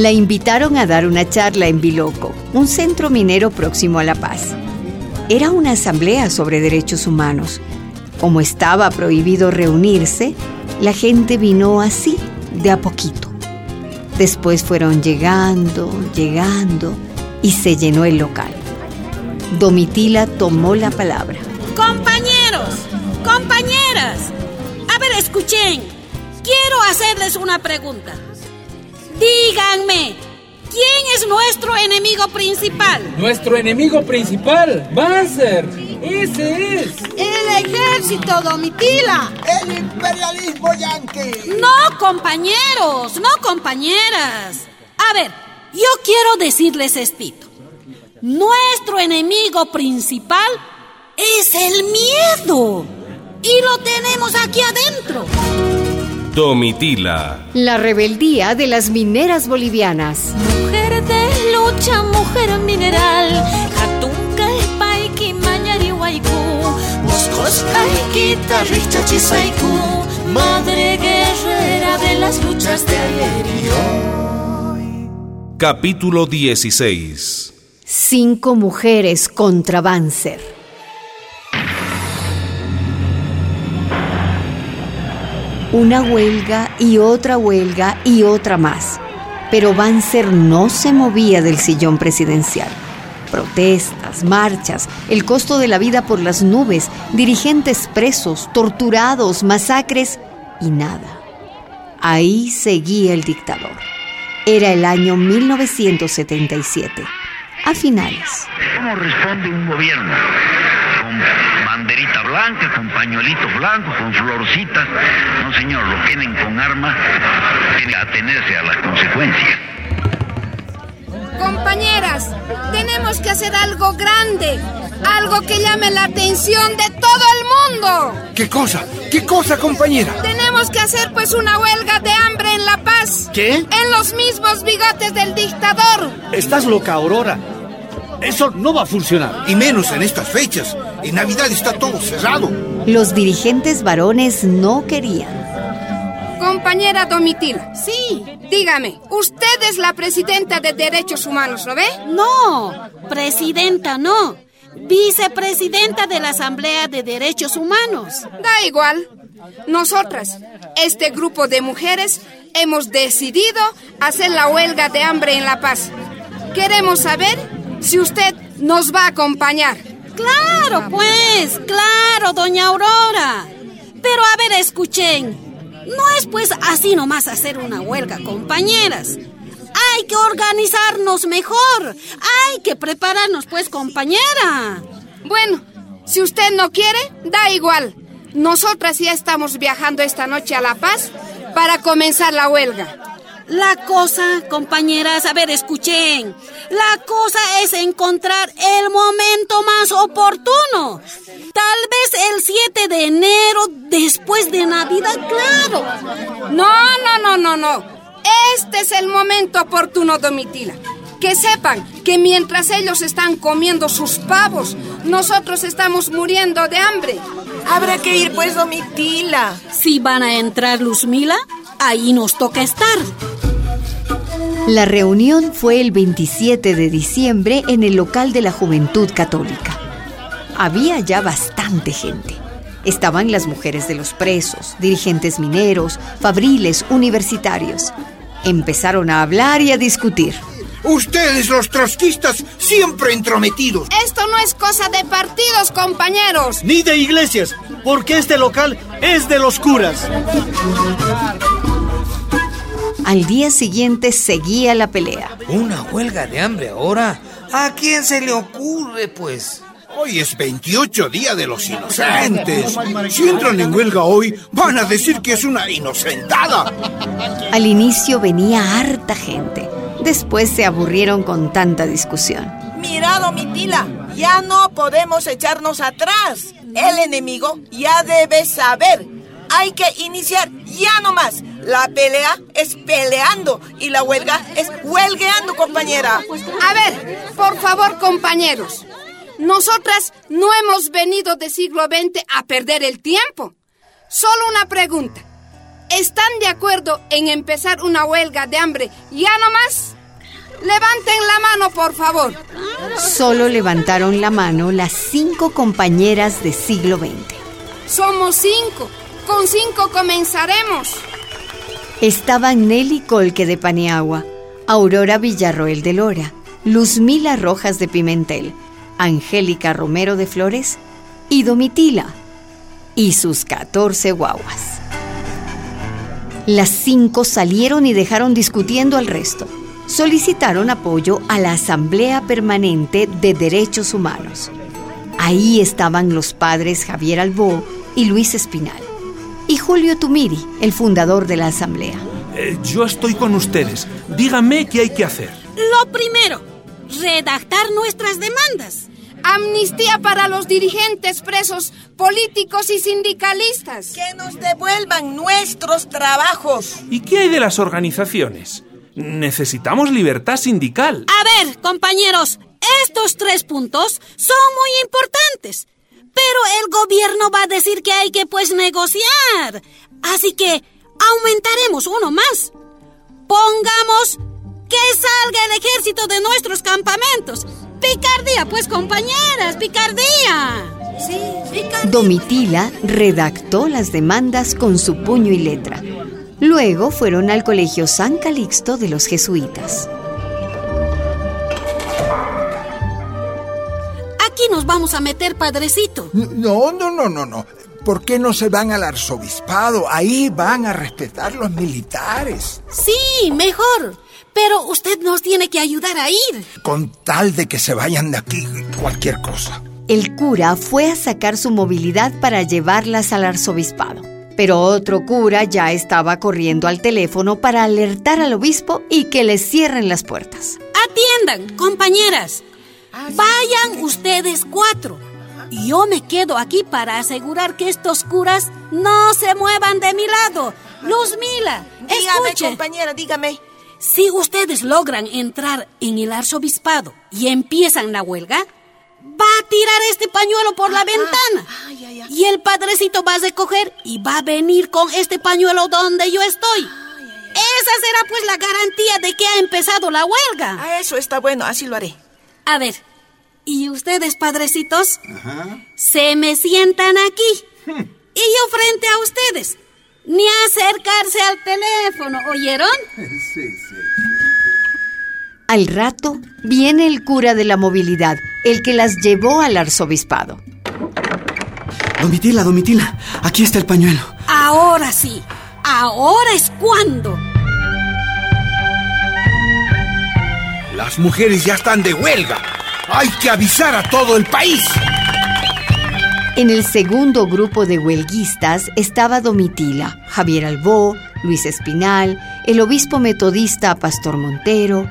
La invitaron a dar una charla en Biloco, un centro minero próximo a La Paz. Era una asamblea sobre derechos humanos. Como estaba prohibido reunirse, la gente vino así, de a poquito. Después fueron llegando, llegando, y se llenó el local. Domitila tomó la palabra. Compañeros, compañeras, a ver, escuchen. Quiero hacerles una pregunta. Díganme, ¿quién es nuestro enemigo principal? Nuestro enemigo principal, Banzer. Ese es. El ejército, Domitila. El imperialismo yanqui. No, compañeros, no, compañeras. A ver, yo quiero decirles esto. Nuestro enemigo principal es el miedo. Y lo tenemos aquí adentro. Domitila. La rebeldía de las mineras bolivianas. Mujer de lucha, mujer mineral. Madre guerrera de las luchas de ayer y hoy. Capítulo 16. Cinco mujeres contra Banzer. Una huelga y otra huelga y otra más. Pero Banzer no se movía del sillón presidencial. Protestas, marchas, el costo de la vida por las nubes, dirigentes presos, torturados, masacres y nada. Ahí seguía el dictador. Era el año 1977, a finales. ¿Cómo responde un gobierno? Banderita blanca, con pañuelito blanco, con florcitas. No, señor, lo tienen con arma, tiene que atenerse a las consecuencias. Compañeras, tenemos que hacer algo grande, algo que llame la atención de todo el mundo. ¿Qué cosa? ¿Qué cosa, compañera? Tenemos que hacer pues una huelga de hambre en La Paz. ¿Qué? En los mismos bigotes del dictador. Estás loca, Aurora. Eso no va a funcionar. Y menos en estas fechas. En Navidad está todo cerrado. Los dirigentes varones no querían. Compañera Domitila. Sí. Dígame, usted es la presidenta de Derechos Humanos, ¿no ve? No, presidenta no. Vicepresidenta de la Asamblea de Derechos Humanos. Da igual. Nosotras, este grupo de mujeres, hemos decidido hacer la huelga de hambre en La Paz. Queremos saber si usted nos va a acompañar. Claro, pues, claro, doña Aurora. Pero a ver, escuchen. No es pues así nomás hacer una huelga, compañeras. Hay que organizarnos mejor. Hay que prepararnos, pues, compañera. Bueno, si usted no quiere, da igual. Nosotras ya estamos viajando esta noche a La Paz para comenzar la huelga. La cosa, compañeras, a ver, escuchen. La cosa es encontrar el momento más oportuno. Tal vez el 7 de enero, después de Navidad, claro. No, no, no, no, no. Este es el momento oportuno, Domitila. Que sepan que mientras ellos están comiendo sus pavos, nosotros estamos muriendo de hambre. Habrá que ir, pues, Domitila. Si van a entrar Luzmila, ahí nos toca estar. La reunión fue el 27 de diciembre en el local de la Juventud Católica. Había ya bastante gente. Estaban las mujeres de los presos, dirigentes mineros, fabriles, universitarios. Empezaron a hablar y a discutir. Ustedes, los trotskistas, siempre entrometidos. Esto no es cosa de partidos, compañeros. Ni de iglesias, porque este local es de los curas. Al día siguiente seguía la pelea. ¿Una huelga de hambre ahora? ¿A quién se le ocurre, pues? Hoy es 28 día de los inocentes. Si entran en huelga hoy, van a decir que es una inocentada. Al inicio venía harta gente. Después se aburrieron con tanta discusión. Mira, Domitila, ya no podemos echarnos atrás. El enemigo ya debe saber. Hay que iniciar ya no más. La pelea es peleando y la huelga es huelgueando, compañera. A ver, por favor, compañeros. Nosotras no hemos venido de siglo XX a perder el tiempo. Solo una pregunta. ¿Están de acuerdo en empezar una huelga de hambre ya nomás? Levanten la mano, por favor. Solo levantaron la mano las cinco compañeras de siglo XX. Somos cinco. Con cinco comenzaremos. Estaban Nelly Colque de Paniagua, Aurora Villarroel de Lora, Luzmila Rojas de Pimentel, Angélica Romero de Flores y Domitila y sus 14 guaguas. Las cinco salieron y dejaron discutiendo al resto. Solicitaron apoyo a la Asamblea Permanente de Derechos Humanos. Ahí estaban los padres Javier Albó y Luis Espinal. Julio Tumiri, el fundador de la Asamblea. Eh, yo estoy con ustedes. Díganme qué hay que hacer. Lo primero, redactar nuestras demandas. Amnistía para los dirigentes presos políticos y sindicalistas. Que nos devuelvan nuestros trabajos. ¿Y qué hay de las organizaciones? Necesitamos libertad sindical. A ver, compañeros, estos tres puntos son muy importantes. Pero el gobierno va a decir que hay que pues negociar. Así que aumentaremos uno más. Pongamos que salga el ejército de nuestros campamentos. Picardía, pues compañeras, picardía. Sí, picardía. Domitila redactó las demandas con su puño y letra. Luego fueron al Colegio San Calixto de los Jesuitas. Nos vamos a meter, padrecito. No, no, no, no, no. ¿Por qué no se van al arzobispado? Ahí van a respetar los militares. Sí, mejor. Pero usted nos tiene que ayudar a ir. Con tal de que se vayan de aquí cualquier cosa. El cura fue a sacar su movilidad para llevarlas al arzobispado. Pero otro cura ya estaba corriendo al teléfono para alertar al obispo y que le cierren las puertas. Atiendan, compañeras. Vayan ustedes cuatro. Yo me quedo aquí para asegurar que estos curas no se muevan de mi lado. Luz Mila, Dígame, escuche. compañera, dígame. Si ustedes logran entrar en el arzobispado y empiezan la huelga, va a tirar este pañuelo por la ventana. Ay, ay, ay. Y el padrecito va a recoger y va a venir con este pañuelo donde yo estoy. Esa será pues la garantía de que ha empezado la huelga. Ah, eso está bueno, así lo haré. A ver, ¿y ustedes, padrecitos? Se me sientan aquí. Y yo frente a ustedes. Ni acercarse al teléfono, ¿oyeron? Al rato viene el cura de la movilidad, el que las llevó al arzobispado. Domitila, Domitila, aquí está el pañuelo. Ahora sí. Ahora es cuando. Las mujeres ya están de huelga. Hay que avisar a todo el país. En el segundo grupo de huelguistas estaba Domitila, Javier Albó, Luis Espinal, el obispo metodista Pastor Montero.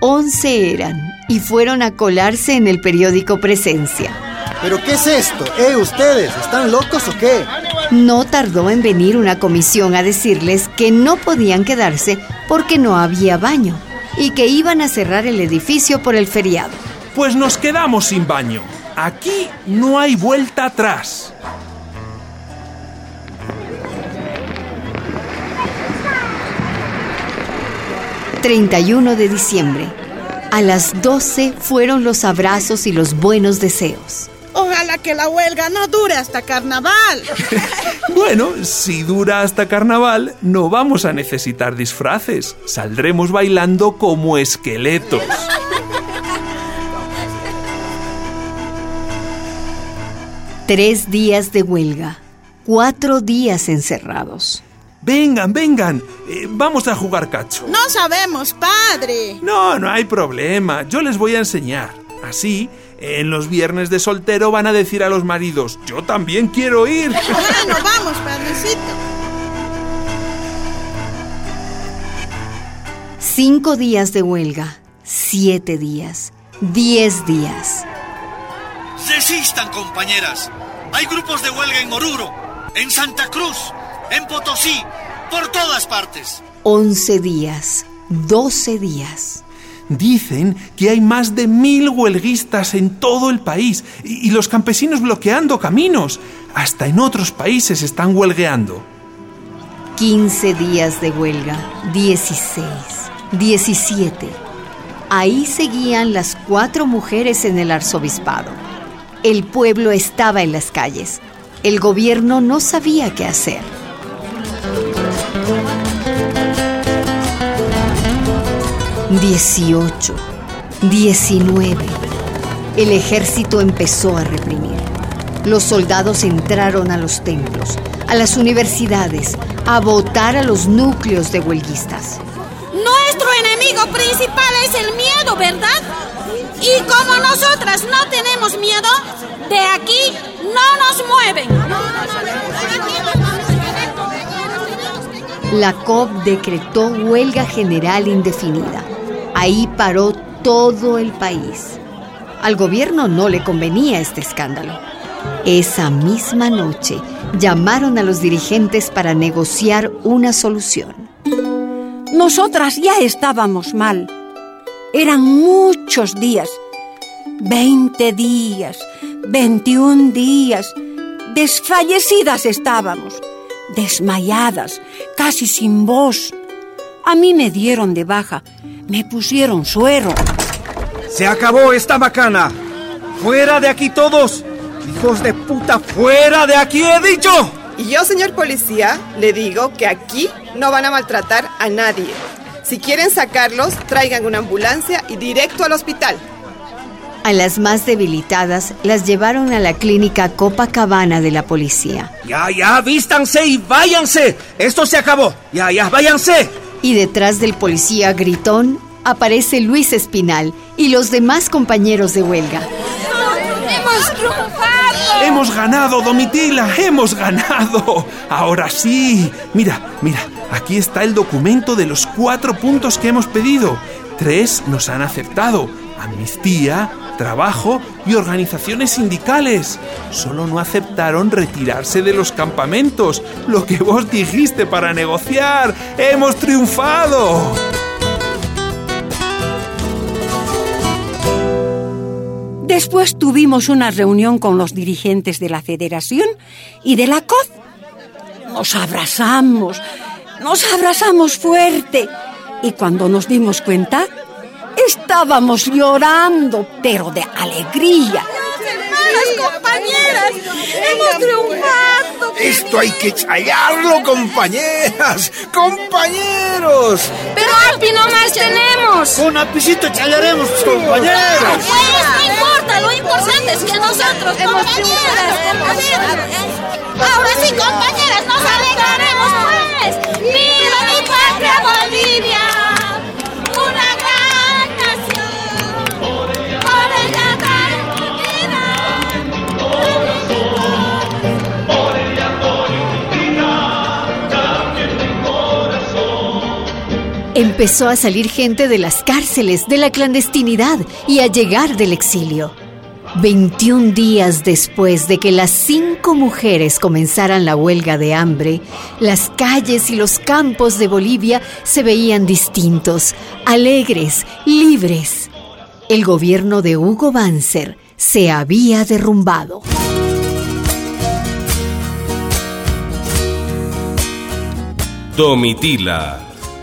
Once eran y fueron a colarse en el periódico Presencia. ¿Pero qué es esto? ¿Eh, ustedes? ¿Están locos o qué? No tardó en venir una comisión a decirles que no podían quedarse porque no había baño y que iban a cerrar el edificio por el feriado. Pues nos quedamos sin baño. Aquí no hay vuelta atrás. ...31 de diciembre... ...a las 12 fueron los abrazos y los buenos deseos... Que la huelga no dure hasta carnaval. Bueno, si dura hasta carnaval, no vamos a necesitar disfraces. Saldremos bailando como esqueletos. Tres días de huelga... ...cuatro días encerrados... Vengan, vengan. Eh, vamos a jugar cacho. No sabemos, padre. No, no hay problema. Yo les voy a enseñar. Así, en los viernes de soltero van a decir a los maridos, yo también quiero ir. Bueno, vamos, padrecito. Cinco días de huelga, siete días, diez días. Desistan, compañeras. Hay grupos de huelga en Oruro, en Santa Cruz, en Potosí, por todas partes. Once días, doce días. Dicen que hay más de mil huelguistas en todo el país y, los campesinos bloqueando caminos. Hasta en otros países están huelgueando. 15 días de huelga, 16, 17. Ahí seguían las cuatro mujeres en el arzobispado. El pueblo estaba en las calles. El gobierno no sabía qué hacer. Dieciocho, diecinueve. El ejército empezó a reprimir. Los soldados entraron a los templos, a las universidades, a votar a los núcleos de huelguistas. Nuestro enemigo principal es el miedo, ¿verdad? Y como nosotras no tenemos miedo, de aquí no nos mueven. La COP decretó huelga general indefinida. Ahí paró todo el país. Al gobierno no le convenía este escándalo. Esa misma noche llamaron a los dirigentes para negociar una solución. Nosotras ya estábamos mal. Eran muchos días. Veinte días, veintiún días. Desfallecidas estábamos, desmayadas, casi sin voz. A mí me dieron de baja, me pusieron suero. Se acabó esta macana. Fuera de aquí todos. Hijos de puta, fuera de aquí he dicho. Y yo, señor policía, le digo que aquí no van a maltratar a nadie. Si quieren sacarlos, traigan una ambulancia y directo al hospital. A las más debilitadas las llevaron a la clínica Copacabana de la policía. Ya, ya, vístanse y váyanse. Esto se acabó. Ya, ya, váyanse. Y detrás del policía gritón aparece Luis Espinal y los demás compañeros de huelga. ¡Hemos triunfado! Hemos ganado, Domitila, hemos ganado. Ahora sí. Mira, mira, aquí está el documento de los cuatro puntos que hemos pedido. Tres nos han aceptado. Amnistía, trabajo y organizaciones sindicales. Solo no aceptaron retirarse de los campamentos, lo que vos dijiste para negociar. ¡Hemos triunfado! Después tuvimos una reunión con los dirigentes de la Federación y de la COD. Nos abrazamos, nos abrazamos fuerte y cuando nos dimos cuenta, estábamos llorando, pero de alegría. ¡Hermanas, compañeras! ¡Hemos triunfado! Esto hay que ensayarlo, compañeras, compañeros. Pero Api no más tenemos. Con apicito chayaremos, compañeros. Pues no importa, lo importante es que nosotros, compañeras, compañeras. Ahora sí, compañeras, nos alegraremos, pues. ¡Viva mi patria, Bolivia! Empezó a salir gente de las cárceles, de la clandestinidad y a llegar del exilio. 21 días después de que las cinco mujeres comenzaran la huelga de hambre, las calles y los campos de Bolivia se veían distintos, alegres, libres. El gobierno de Hugo Banzer se había derrumbado. Domitila,